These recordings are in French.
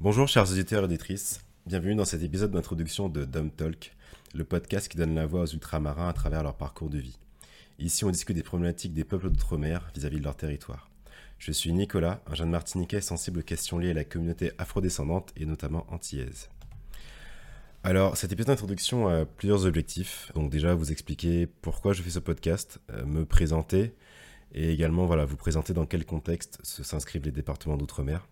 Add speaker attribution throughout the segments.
Speaker 1: Bonjour chers auditeurs et auditrices, bienvenue dans cet épisode d'introduction de Dumb Talk, le podcast qui donne la voix aux ultramarins à travers leur parcours de vie. Ici on discute des problématiques des peuples d'outre-mer vis-à-vis de leur territoire. Je suis Nicolas, un jeune martiniquais sensible aux questions liées à la communauté afrodescendante et notamment antillaise. Alors, cet épisode d'introduction a plusieurs objectifs. Donc déjà, vous expliquer pourquoi je fais ce podcast, euh, me présenter, et également voilà, vous présenter dans quel contexte s'inscrivent les départements d'outre-mer.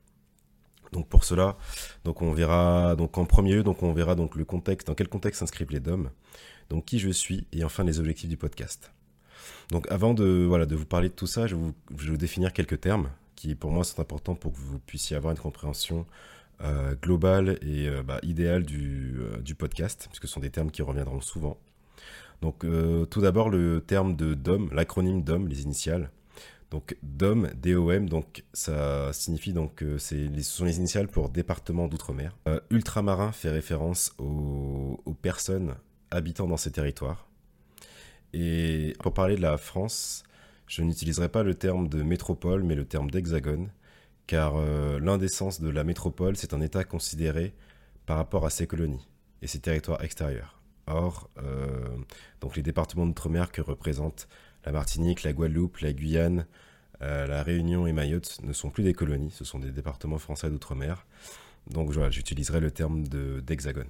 Speaker 1: Donc pour cela, donc on verra donc en premier lieu donc on verra donc le contexte dans quel contexte s'inscrivent les DOM, donc qui je suis et enfin les objectifs du podcast. Donc avant de voilà de vous parler de tout ça, je vais vous, définir quelques termes qui pour moi sont importants pour que vous puissiez avoir une compréhension euh, globale et euh, bah, idéale du, euh, du, podcast, puisque ce sont des termes qui reviendront souvent. Donc tout d'abord le terme de DOM, l'acronyme DOM, les initiales. Donc DOM, D-O-M, donc ça signifie donc c'est ce sont les initiales pour département d'outre-mer. Euh, ultramarin fait référence aux, personnes habitant dans ces territoires. Et pour parler de la France, je n'utiliserai pas le terme de métropole, mais le terme d'hexagone, car euh, l'un des sens de la métropole, c'est un État considéré par rapport à ses colonies et ses territoires extérieurs. Or, euh, donc les départements d'outre-mer que représentent la Martinique, la Guadeloupe, la Guyane, euh, la Réunion et Mayotte ne sont plus des colonies, ce sont des départements français d'outre-mer. Donc voilà, j'utiliserai le terme d'hexagone.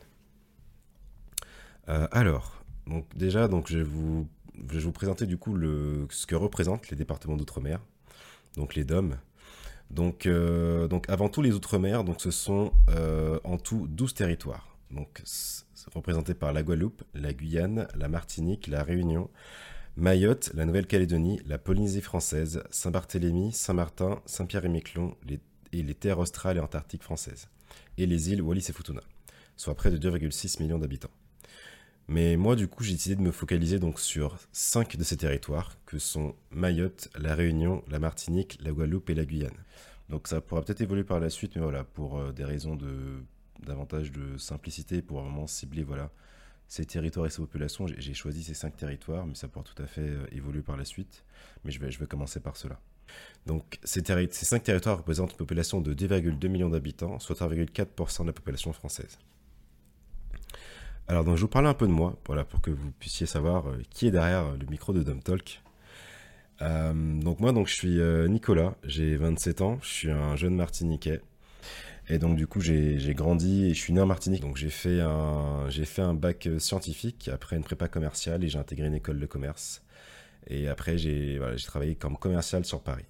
Speaker 1: Euh, alors, déjà, donc je, vous, je présenter du coup ce que représentent les départements d'outre-mer, donc les DOM. Donc, euh, donc avant tout les outre-mer, donc ce sont en tout 12 territoires. Donc représentés par la Guadeloupe, la Guyane, la Martinique, la Réunion, Mayotte, la Nouvelle-Calédonie, la Polynésie française, Saint-Barthélemy, Saint-Martin, Saint-Pierre-et-Miquelon et les terres australes et antarctiques françaises, et les îles Wallis et Futuna, soit près de 2,6 millions d'habitants. Mais moi, du coup, j'ai décidé de me focaliser donc sur cinq de ces territoires, que sont Mayotte, la Réunion, la Martinique, la Guadeloupe et la Guyane. Donc ça pourra peut-être évoluer par la suite, mais voilà, pour euh, des raisons de davantage de simplicité, pour vraiment cibler voilà ces territoires et ces populations. J'ai choisi ces cinq territoires, mais ça pourra tout à fait euh, évoluer par la suite. Mais je vais, je vais commencer par cela. Donc, ces, cinq territoires représentent une population de 2,2 millions d'habitants, soit 1,4% de la population française. Alors, donc, je vous parler un peu de moi, voilà, pour que vous puissiez savoir euh, qui est derrière le micro de Dom Talk. Euh, donc, moi, donc, je suis Nicolas, j'ai 27 ans, je suis un jeune Martiniquais. Et donc du coup j'ai grandi et je suis né en Martinique. Donc j'ai fait un fait un bac euh, scientifique après une prépa commerciale et j'ai intégré une école de commerce. Et après j'ai voilà, travaillé comme commercial sur Paris.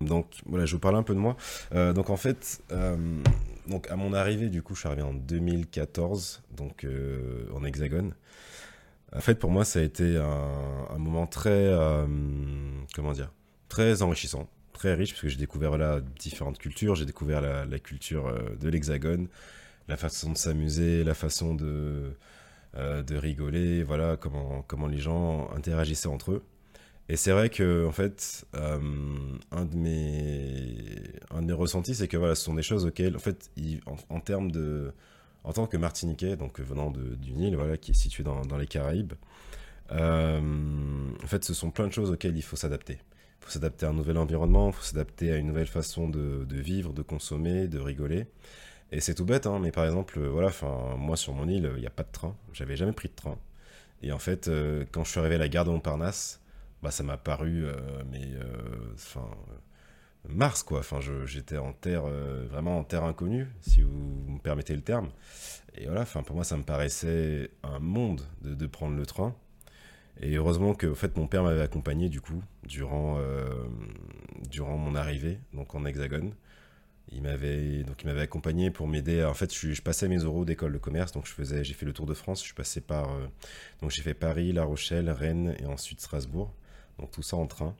Speaker 1: Donc voilà, je vous parle un peu de moi. Euh, donc en fait, euh, donc à mon arrivée, du coup, je suis arrivé en 2014, donc en Hexagone. En fait, pour moi, ça a été un moment très, comment dire, très enrichissant très riche parce que j'ai découvert là différentes cultures. J'ai découvert la, culture euh, de l'Hexagone, la façon de s'amuser, la façon de, euh, de rigoler, voilà comment, comment les gens interagissaient entre eux. Et c'est vrai que en fait, euh, un de mes un de mes ressentis, c'est que voilà, ce sont des choses auxquelles, en fait, en, termes de, en tant que Martiniquais, donc venant d'une île, voilà, qui est située dans, dans les Caraïbes, en fait, ce sont plein de choses auxquelles il faut s'adapter. Il faut s'adapter à un nouvel environnement, il faut s'adapter à une nouvelle façon de, vivre, de consommer, de rigoler. Et c'est tout bête, hein, mais par exemple, euh, voilà, moi sur mon île, il n'y a pas de train. J'avais jamais pris de train. Et en fait, euh, quand je suis arrivé à la gare de Montparnasse, bah, ça m'a paru, euh, mais, enfin, Mars, quoi. Enfin, j'étais en terre, vraiment en terre inconnue, si vous me permettez le terme. Et voilà, enfin, pour moi, ça me paraissait un monde de prendre le train. Et heureusement que, en fait, mon père m'avait accompagné du coup durant euh, durant mon arrivée, donc en Hexagone. Il m'avait donc il m'avait accompagné pour m'aider. En fait, je, passais mes euros d'école de commerce, donc je faisais, j'ai fait le tour de France. Je suis par euh, donc j'ai fait Paris, La Rochelle, Rennes et ensuite Strasbourg. Donc tout ça en train.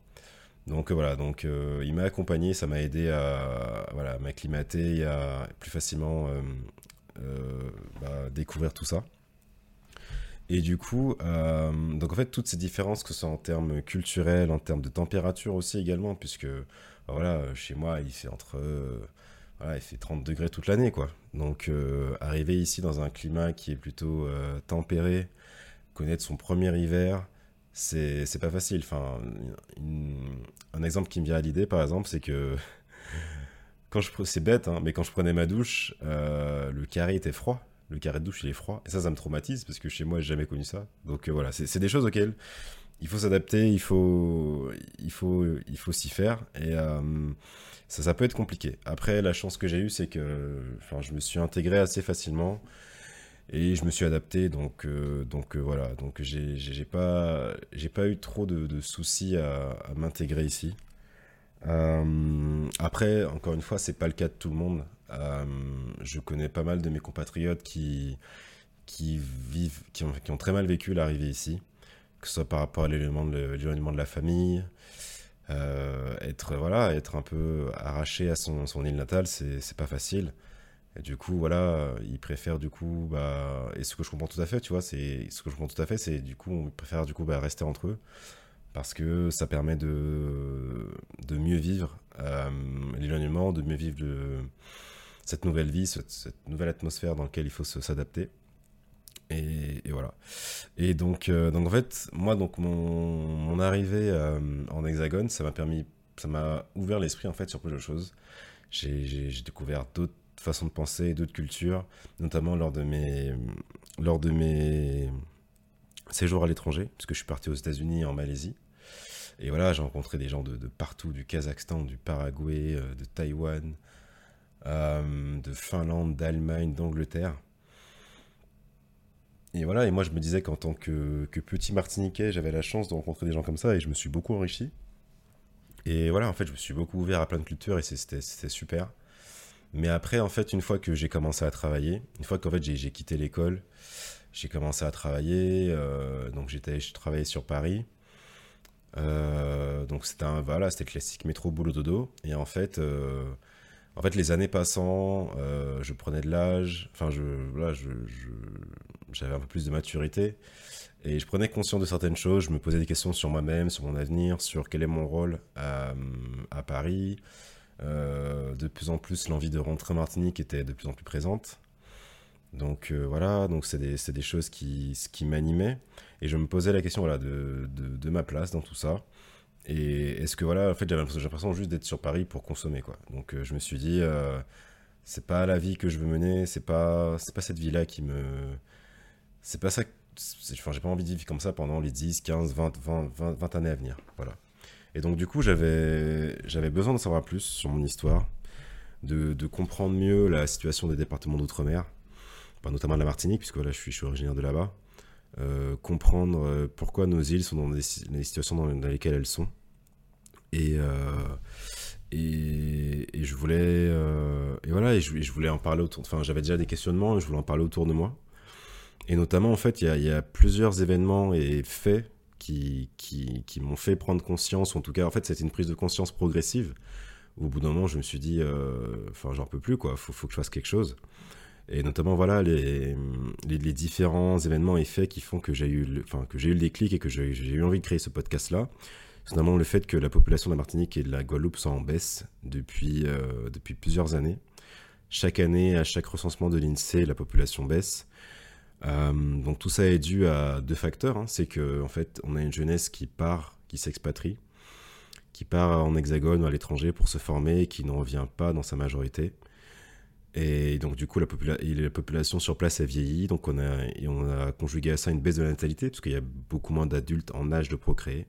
Speaker 1: Donc voilà, donc euh, il m'a accompagné, ça m'a aidé à voilà m'acclimater, à plus facilement bah, découvrir tout ça. Et du coup, euh, donc en fait, toutes ces différences, que ce soit en termes culturels, en termes de température aussi également, puisque bah voilà, chez moi, il fait entre voilà, il fait 30 degrés toute l'année, quoi. Donc, euh, arriver ici dans un climat qui est plutôt euh, tempéré, connaître son premier hiver, c'est pas facile. Enfin, un exemple qui me vient à l'idée, par exemple, c'est que quand je c'est bête, hein, mais quand je prenais ma douche, euh, le carré était froid. Le carré de douche, il est froid. Et ça, ça me traumatise parce que chez moi, j'ai jamais connu ça. Donc euh, voilà, c'est des choses auxquelles il faut s'adapter, il faut, il faut, il faut s'y faire. Et euh, ça, ça peut être compliqué. Après, la chance que j'ai eue, c'est que je me suis intégré assez facilement et je me suis adapté donc euh, donc voilà donc j'ai pas pas eu trop de, soucis à, m'intégrer ici après encore une fois c'est pas le cas de tout le monde je connais pas mal de mes compatriotes qui qui vivent qui ont, très mal vécu l'arrivée ici que ce soit par rapport à l'éloignement de la famille être voilà être un peu arraché à son, île natale c'est pas facile. Et du coup, voilà, ils préfèrent du coup, bah, et ce que je comprends tout à fait, tu vois, c'est ce que je comprends tout à fait, c'est du coup, on préfère du coup bah, rester entre eux parce que ça permet de, de mieux vivre euh, l'éloignement, de mieux vivre de, cette nouvelle vie, cette, nouvelle atmosphère dans laquelle il faut s'adapter. Et, voilà. Et donc, euh, donc en fait, moi, donc mon, arrivée euh, en Hexagone, ça m'a permis, ça m'a ouvert l'esprit en fait sur plusieurs choses. J'ai découvert d'autres façon de penser, d'autres cultures, notamment lors de mes, lors de mes séjours à l'étranger, puisque je suis parti aux États-Unis et en Malaisie. Et voilà, j'ai rencontré des gens de, partout, du Kazakhstan, du Paraguay, euh, de Taïwan, de Finlande, d'Allemagne, d'Angleterre. Et voilà, et moi je me disais qu'en tant que, petit Martiniquais, j'avais la chance de rencontrer des gens comme ça et je me suis beaucoup enrichi. Et voilà, en fait, je me suis beaucoup ouvert à plein de cultures et c'était super. Mais après, en fait, une fois que j'ai commencé à travailler, une fois qu'en fait j'ai quitté l'école, j'ai commencé à travailler. Euh, donc j'étais, je travaillais sur Paris. Euh, donc c'était un voilà, c'était classique métro boulot dodo. Et en fait, euh, en fait, les années passant, je prenais de l'âge. Enfin, je j'avais un peu plus de maturité et je prenais conscience de certaines choses. Je me posais des questions sur moi-même, sur mon avenir, sur quel est mon rôle à, Paris. Euh, de plus en plus, l'envie de rentrer en Martinique était de plus en plus présente. Donc euh, voilà, donc c'est des, des, choses qui, qui m'animaient. Et je me posais la question voilà, de, de, ma place dans tout ça. Et est-ce que voilà, en fait, j'avais l'impression juste d'être sur Paris pour consommer quoi. Donc euh, je me suis dit, c'est pas la vie que je veux mener, c'est pas, c'est pas cette vie-là qui me. C'est pas ça. Enfin, j'ai pas envie de vivre comme ça pendant les 10, 15, 20, 20, 20, 20 années à venir. Voilà. Et donc, du coup, j'avais, besoin de savoir plus sur mon histoire, de, comprendre mieux la situation des départements d'outre-mer, notamment de la Martinique, puisque voilà, je, suis, originaire de là-bas. Euh, comprendre euh, pourquoi nos îles sont dans des, situations dans, lesquelles elles sont. Et, euh, et, et, je voulais. et voilà, et je, voulais en parler autour. Enfin, j'avais déjà des questionnements et je voulais en parler autour de moi. Et notamment, en fait, il y a, plusieurs événements et faits qui, qui, m'ont fait prendre conscience, en tout cas, en fait, c'était une prise de conscience progressive. Au bout d'un moment, je me suis dit, euh, enfin, j'en peux plus, quoi, faut, faut que je fasse quelque chose. Et notamment, voilà, les, les, différents événements et faits qui font que j'ai eu, le, que j'ai eu le déclic et que j'ai eu envie de créer ce podcast-là. Notamment le fait que la population de la Martinique et de la Guadeloupe sont en baisse depuis, euh, depuis plusieurs années. Chaque année, à chaque recensement de l'INSEE, la population baisse. Euh, donc tout ça est dû à deux facteurs. Hein. C'est qu'en en fait, on a une jeunesse qui part, qui s'expatrie, qui part en hexagone ou à l'étranger pour se former et qui n'en revient pas dans sa majorité. Et donc du coup, la, la, population sur place a vieilli, donc on a, et on a conjugué à ça une baisse de la natalité, parce qu'il y a beaucoup moins d'adultes en âge de procréer.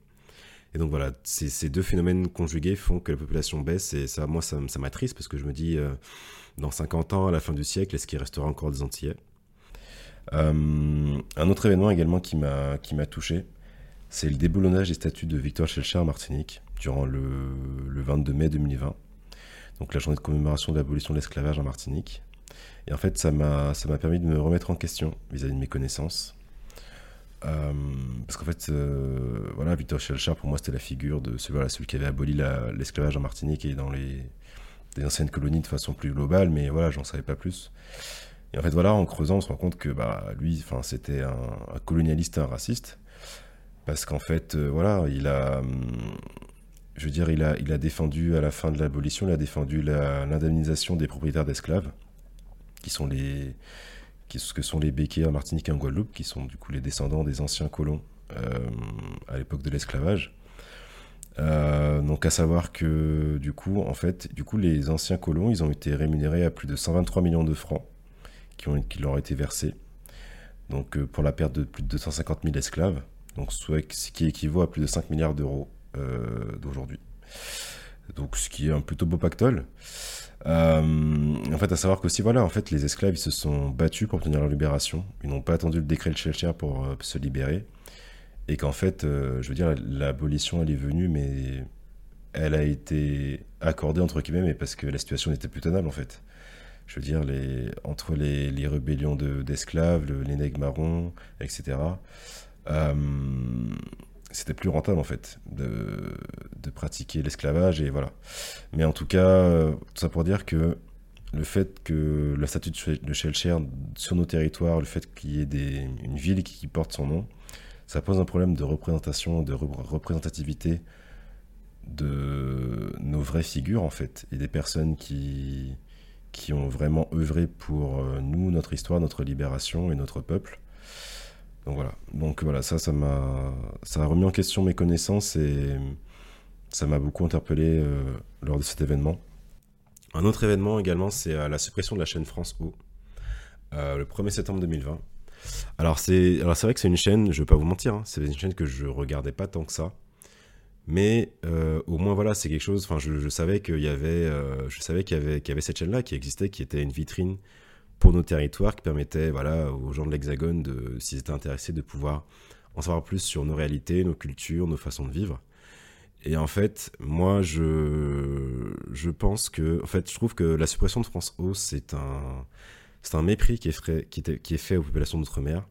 Speaker 1: Et donc voilà, ces, deux phénomènes conjugués font que la population baisse, et ça, moi, ça, ça m'attriste, parce que je me dis, euh, dans 50 ans, à la fin du siècle, est-ce qu'il restera encore des Antillais? Euh, un autre événement également qui m'a touché, c'est le déboulonnage des statuts de Victor Schellcher en Martinique durant le, le 22 mai 2020, donc la journée de commémoration de l'abolition de l'esclavage en Martinique. Et en fait, ça m'a permis de me remettre en question vis-à-vis de mes connaissances. Euh, parce qu'en fait, euh, voilà, Victor Schellcher, pour moi, c'était la figure de celui, qui avait aboli l'esclavage en Martinique et dans les, anciennes colonies de façon plus globale, mais voilà, j'en savais pas plus. Et en fait, voilà, en creusant, on se rend compte que bah, lui, c'était un, colonialiste, un raciste. Parce qu'en fait, euh, voilà, il a. Je veux dire, il a défendu à la fin de l'abolition, il a défendu l'indemnisation des propriétaires d'esclaves, qui sont les. Ce que sont les béquets en Martinique et en Guadeloupe, qui sont du coup les descendants des anciens colons à l'époque de l'esclavage. donc à savoir que du coup, en fait, du coup, les anciens colons, ils ont été rémunérés à plus de 123 millions de francs qui, ont, qui leur ont été versés. Donc pour la perte de plus de 250 000 esclaves, donc ce qui équivaut à plus de 5 milliards d'euros d'aujourd'hui. Donc ce qui est un plutôt beau pactole. Euh, en fait, à savoir qu'aussi, voilà, en fait, les esclaves, ils se sont battus pour obtenir leur libération. Ils n'ont pas attendu le décret de Schellcher pour euh, se libérer. Et qu'en fait, euh, je veux dire, l'abolition, elle est venue, mais elle a été accordée, entre guillemets, mais parce que la situation n'était plus tenable, en fait. Je veux dire, entre les, les rébellions d'esclaves, les nègres marrons, etc., c'était plus rentable en fait de, de pratiquer l'esclavage et voilà. Mais en tout cas, euh, tout ça pour dire que le fait que la statue de Schellcher sur nos territoires, le fait qu'il y ait des, une ville qui, porte son nom, ça pose un problème de représentation, de représentativité de nos vraies figures en fait, et des personnes qui, qui ont vraiment œuvré pour euh, nous, notre histoire, notre libération et notre peuple. Donc voilà. Donc voilà, ça, ça m'a, ça a remis en question mes connaissances et ça m'a beaucoup interpellé euh, lors de cet événement. Un autre événement également, c'est euh, la suppression de la chaîne France O, euh, le 1er septembre 2020. Alors c'est, alors c'est vrai que c'est une chaîne, je vais pas vous mentir, hein, c'est une chaîne que je regardais pas tant que ça, mais au moins voilà, c'est quelque chose. Enfin, je, savais qu'il y avait, je savais qu'il y avait, qu'il y avait cette chaîne-là qui existait, qui était une vitrine pour nos territoires qui permettait voilà, aux gens de l'Hexagone, de, s'ils étaient intéressés, de pouvoir en savoir plus sur nos réalités, nos cultures, nos façons de vivre. Et en fait, moi, je, je pense que, en fait, je trouve que la suppression de France O, c'est un, c'est un mépris qui est, qui est fait aux populations d'outre-mer.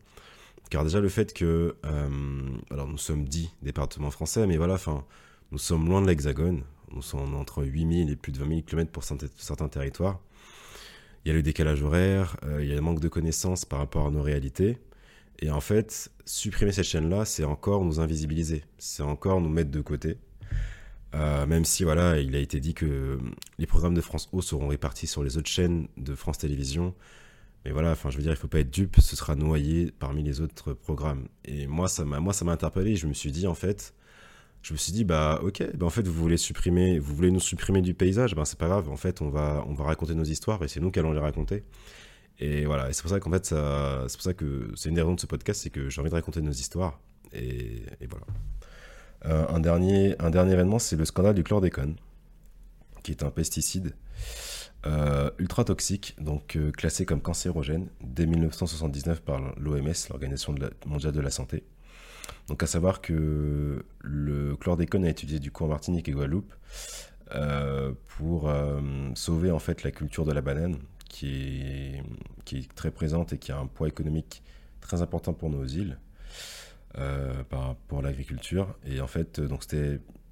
Speaker 1: Car déjà, le fait que, euh, alors nous sommes dix départements français, mais voilà, enfin, nous sommes loin de l'Hexagone. Nous sommes entre 8000 et plus de 20 000 km pour certains territoires il y a le décalage horaire, euh, il y a le manque de connaissances par rapport à nos réalités. Et en fait, supprimer cette chaîne-là, c'est encore nous invisibiliser, c'est encore nous mettre de côté. Euh, même si voilà, il a été dit que les programmes de France O seront répartis sur les autres chaînes de France Télévisions. Mais voilà, enfin, je veux dire, il faut pas être dupe, ce sera noyé parmi les autres programmes. Et moi, ça m'a, moi, ça m'a interpellé. Je me suis dit, en fait, je me suis dit bah ok bah en fait vous voulez supprimer vous voulez nous supprimer du paysage ben c'est pas grave en fait on va on va raconter nos histoires et c'est nous qui allons les raconter et voilà c'est pour ça qu'en fait c'est pour ça que c'est une des raisons de ce podcast c'est que j'ai envie de raconter nos histoires et, voilà euh, un dernier un dernier événement c'est le scandale du chlordécone qui est un pesticide euh, ultra toxique, donc euh, classé comme cancérogène dès 1979 par l'OMS, l'Organisation mondiale de la santé. Donc à savoir que le chlordécone a été utilisé du coup en Martinique et Guadeloupe euh, pour euh, sauver en fait la culture de la banane qui est, très présente et qui a un poids économique très important pour nos îles, euh, pour l'agriculture. Et en fait, donc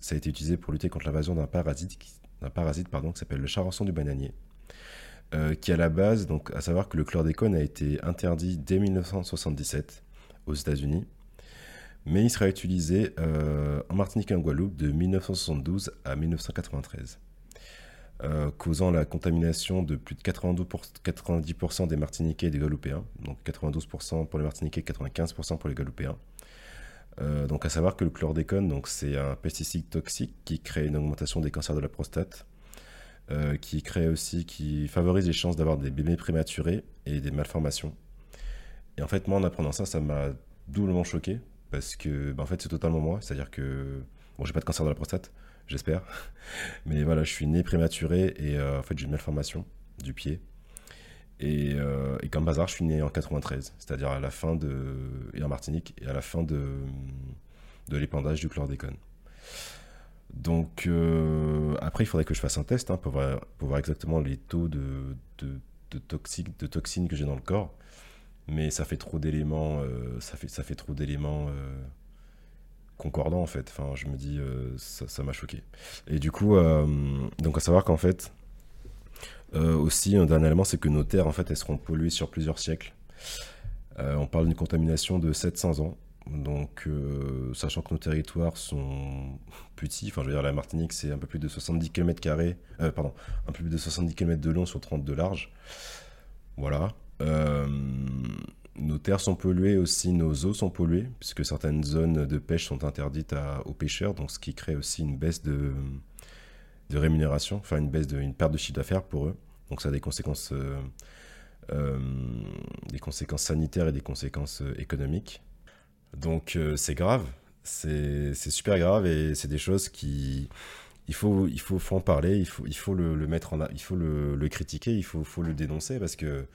Speaker 1: ça a été utilisé pour lutter contre l'invasion d'un parasite, d'un parasite pardon, qui s'appelle le charançon du bananier. qui à la base, donc à savoir que le chlordécone a été interdit dès 1977 aux États-Unis mais il sera utilisé euh, en Martinique et en Guadeloupe de 1972 à 1993, euh, causant la contamination de plus de 92 90% des Martiniquais et des Guadeloupéens, donc 92% pour les Martiniquais, 95% pour les Guadeloupéens. Euh, donc à savoir que le chlordécone, c'est un pesticide toxique qui crée une augmentation des cancers de la prostate, qui crée aussi, qui favorise les chances d'avoir des bébés prématurés et des malformations. Et en fait, moi, en apprenant ça, ça m'a doublement choqué parce que bah, en fait c'est totalement moi, c'est-à-dire que bon j'ai pas de cancer de la prostate, j'espère, mais voilà je suis né prématuré et euh, en fait j'ai une malformation du pied. Et, euh, comme bazar je suis né en 93, c'est-à-dire à la fin de et en Martinique et à la fin de de l'épandage du chlordécone. Donc euh, après il faudrait que je fasse un test hein, pour, voir, pour, voir, exactement les taux de, de, de, de toxines que j'ai dans le corps mais ça fait trop d'éléments, euh, ça, fait, ça fait trop d'éléments euh, concordants en fait. Enfin, je me dis, euh, ça m'a choqué. Et du coup, donc à savoir qu'en fait, aussi un dernier élément, c'est que nos terres en fait, elles seront polluées sur plusieurs siècles. on parle d'une contamination de 700 ans. Donc, sachant que nos territoires sont petits, enfin, je veux dire, la Martinique, c'est un peu plus de 70 km, pardon, un peu plus de 70 km de long sur 30 de large. Voilà. Euh, nos terres sont polluées aussi, nos eaux sont polluées, puisque certaines zones de pêche sont interdites aux pêcheurs, donc ce qui crée aussi une baisse de, de rémunération, enfin une baisse de, perte de chiffre d'affaires pour eux. Donc ça a des conséquences, euh, euh, des conséquences sanitaires et des conséquences économiques. Donc c'est grave, c'est super grave et c'est des choses qui il faut il faut, en parler, il faut il faut le, mettre en il faut le, le, critiquer, il faut faut le dénoncer parce que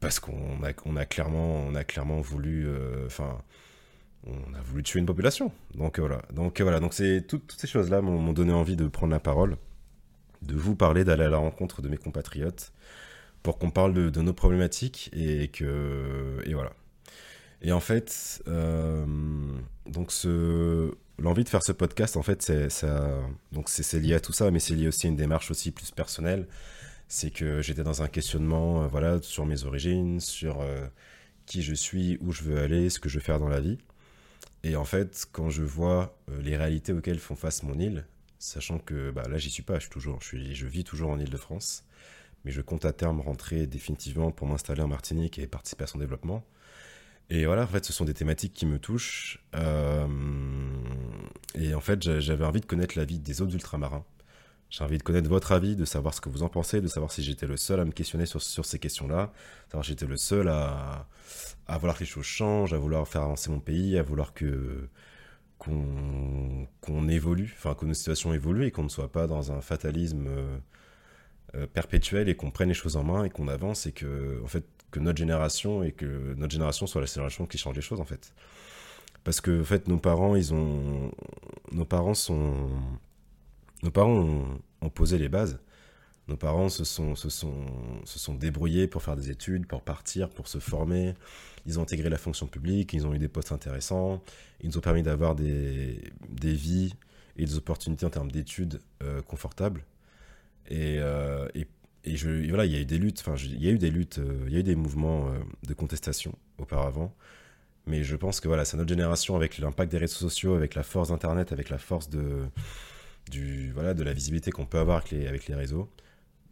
Speaker 1: parce qu'on a clairement on a clairement voulu enfin on a voulu tuer une population. Donc voilà. Donc voilà. Donc c'est toutes ces choses-là m'ont donné envie de prendre la parole, de vous parler, d'aller à la rencontre de mes compatriotes, pour qu'on parle de, nos problématiques et que et voilà. Et en fait, euh, donc l'envie de faire ce podcast, en fait, c'est. Donc c'est lié à tout ça, mais c'est lié aussi à une démarche aussi plus personnelle. C'est que j'étais dans un questionnement, euh, voilà, sur mes origines, sur euh, qui je suis, où je veux aller, ce que je veux faire dans la vie. Et en fait, quand je vois euh, les réalités auxquelles font face mon île, sachant que bah, là, j'y suis pas, je, suis toujours, je, je vis toujours en Île-de-France, mais je compte à terme rentrer définitivement pour m'installer en Martinique et participer à son développement. Et voilà, en fait, ce sont des thématiques qui me touchent. Et en fait, j'avais envie de connaître la vie des autres ultramarins. J'ai envie de connaître votre avis, de savoir ce que vous en pensez, de savoir si j'étais le seul à me questionner sur, sur ces questions-là, savoir si j'étais le seul à, à vouloir que les choses changent, à vouloir faire avancer mon pays, à vouloir que qu'on évolue, enfin que nos situations évoluent et qu'on ne soit pas dans un fatalisme euh, euh, perpétuel et qu'on prenne les choses en main et qu'on avance et que en fait que notre génération et que notre génération soit la génération qui change les choses en fait. Parce que en fait nos parents ils ont nos parents sont nos parents ont, posé les bases. Nos parents se sont, débrouillés pour faire des études, pour partir, pour se former. Ils ont intégré la fonction publique, ils ont eu des postes intéressants, ils nous ont permis d'avoir des, vies et des opportunités en termes d'études euh, confortables. Et, euh, et, voilà, il y a eu des luttes, enfin, il y a eu des luttes, euh, il y a eu des mouvements de contestation auparavant. Mais je pense que voilà, c'est notre génération avec l'impact des réseaux sociaux, avec la force d'Internet, avec la force de, voilà, de la visibilité qu'on peut avoir avec les, réseaux,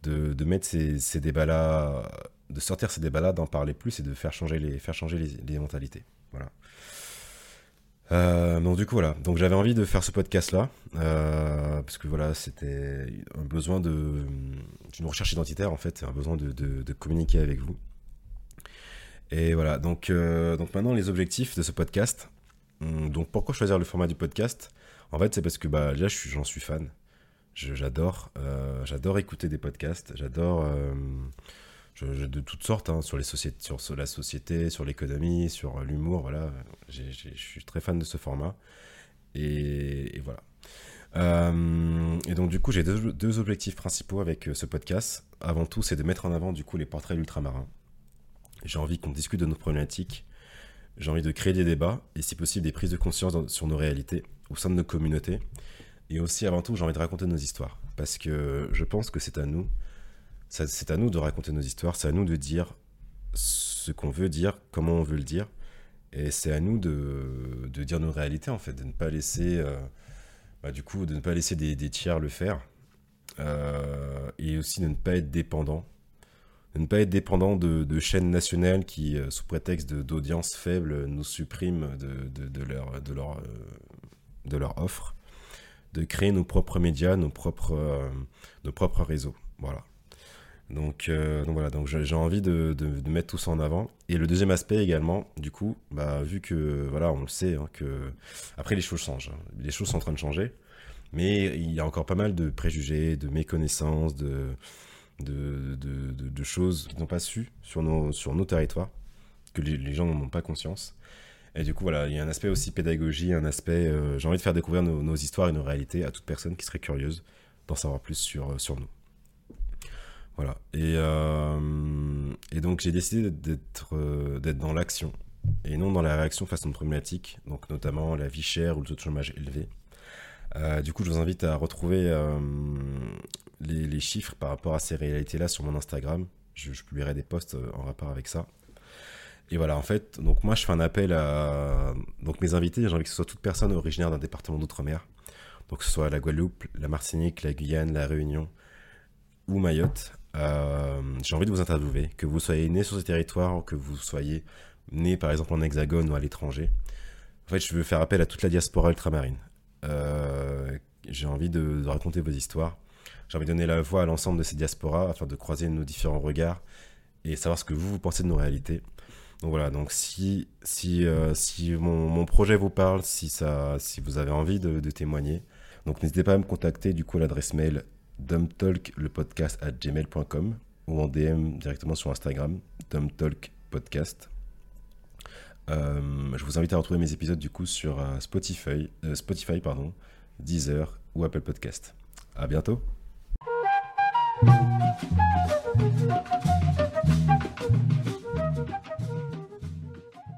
Speaker 1: de, mettre ces, débats-là, de sortir ces débats-là, d'en parler plus et de faire changer les, faire changer les, mentalités. Voilà. Euh, donc du coup voilà, donc j'avais envie de faire ce podcast là euh, parce que voilà c'était un besoin d'une recherche identitaire en fait, un besoin de, communiquer avec vous. Et voilà donc euh, donc maintenant les objectifs de ce podcast. Hum, donc pourquoi choisir le format du podcast? En fait, c'est parce que bah, là, j'en suis, fan. J'adore, euh, j'adore écouter des podcasts. J'adore euh, de toutes sortes, hein, sur les sur, la société, sur l'économie, sur l'humour. Voilà, je suis très fan de ce format. Et, voilà. Euh, et donc du coup, j'ai deux, objectifs principaux avec ce podcast. Avant tout, c'est de mettre en avant du coup les portraits ultramarins. J'ai envie qu'on discute de nos problématiques. J'ai envie de créer des débats et si possible des prises de conscience sur nos réalités au sein de nos communautés. Et aussi, avant tout, j'ai envie de raconter nos histoires. Parce que je pense que c'est à nous. C'est à nous de raconter nos histoires. C'est à nous de dire ce qu'on veut dire, comment on veut le dire. Et c'est à nous de, dire nos réalités, en fait. De ne pas laisser, euh, bah, du coup, de ne pas laisser des, des tiers le faire. Euh, et aussi de ne pas être dépendant. De ne pas être dépendant de, chaînes nationales qui, euh, sous prétexte d'audience faible, nous suppriment de, de leur, offre, de créer nos propres médias, nos propres, euh, réseaux. Voilà. Donc, euh, voilà, donc j'ai envie de, de, mettre tout ça en avant. Et le deuxième aspect également, du coup, bah, vu que voilà, on le sait, hein, que après les choses changent, hein. les choses sont en train de changer, mais il y a encore pas mal de préjugés, de méconnaissances, de, de, choses qu'ils n'ont pas su sur nos, territoires, que les, gens n'ont pas conscience. Et du coup, voilà, il y a un aspect aussi pédagogie, un aspect. Euh, j'ai envie de faire découvrir nos, histoires et nos réalités à toute personne qui serait curieuse d'en savoir plus sur, euh, nous. Voilà. Et, euh, et donc, j'ai décidé d'être d'être dans l'action et non dans la réaction face à une problématique, donc notamment la vie chère ou le taux de chômage élevé. Du coup, je vous invite à retrouver les, les, chiffres par rapport à ces réalités-là sur mon Instagram. Je, publierai des posts en rapport avec ça. Et voilà, en fait, donc moi je fais un appel à mes invités, j'ai envie que ce soit toute personne originaire d'un département d'outre-mer, donc que ce soit la Guadeloupe, la Martinique, la Guyane, la Réunion ou Mayotte. Euh, j'ai envie de vous interviewer, que vous soyez né sur ce territoire ou que vous soyez né par exemple en hexagone ou à l'étranger. En fait, je veux faire appel à toute la diaspora ultramarine. Euh, j'ai envie de, raconter vos histoires. J'ai envie de donner la voix à l'ensemble de ces diasporas afin de croiser nos différents regards et savoir ce que vous, vous pensez de nos réalités. Donc voilà, donc si, si, euh, si mon, projet vous parle, si, ça, si vous avez envie de, témoigner, donc n'hésitez pas à me contacter du coup l'adresse mail gmail.com ou en DM directement sur Instagram, dumbtalkpodcast. Euh, je vous invite à retrouver mes épisodes du coup sur euh, Spotify, euh, Spotify pardon, Deezer ou Apple Podcast. À bientôt.